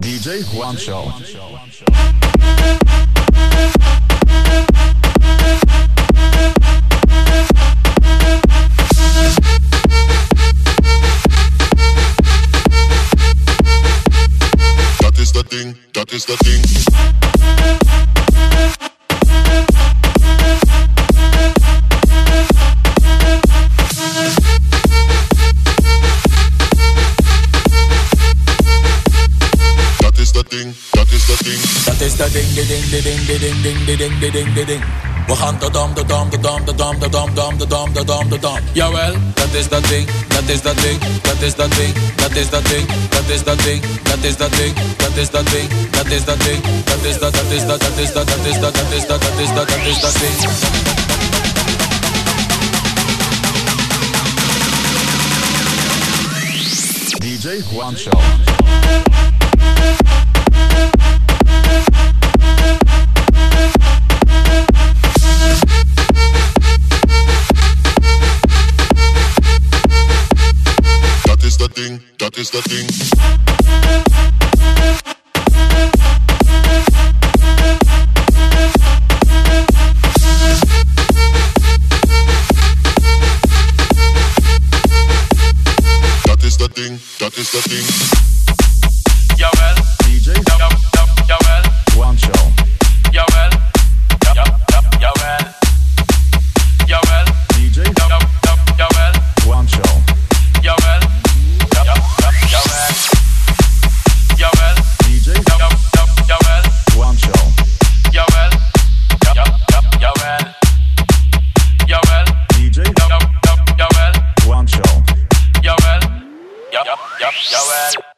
DJ Juancho. Is dat ding. Dat is dat ding, dat is dat ding. Dat is dat ding, ding, ding, ding. We gaan de dam, de dam, de dam, de dam, de dam, dam, de dam, de dam, de dam. Jawel, dat is dat ding, dat is dat ding, dat is dat ding, dat is dat ding, dat is dat ding, dat is dat ding, dat is dat ding, dat is dat ding, dat is dat, dat is dat, dat is dat, dat is dat, dat is dat, dat is dat, dat is dat ding. Juancho. thing, that is the thing. that is the thing, that is the thing. Yeah, well, DJ, yeah, well. yup, yup, yup.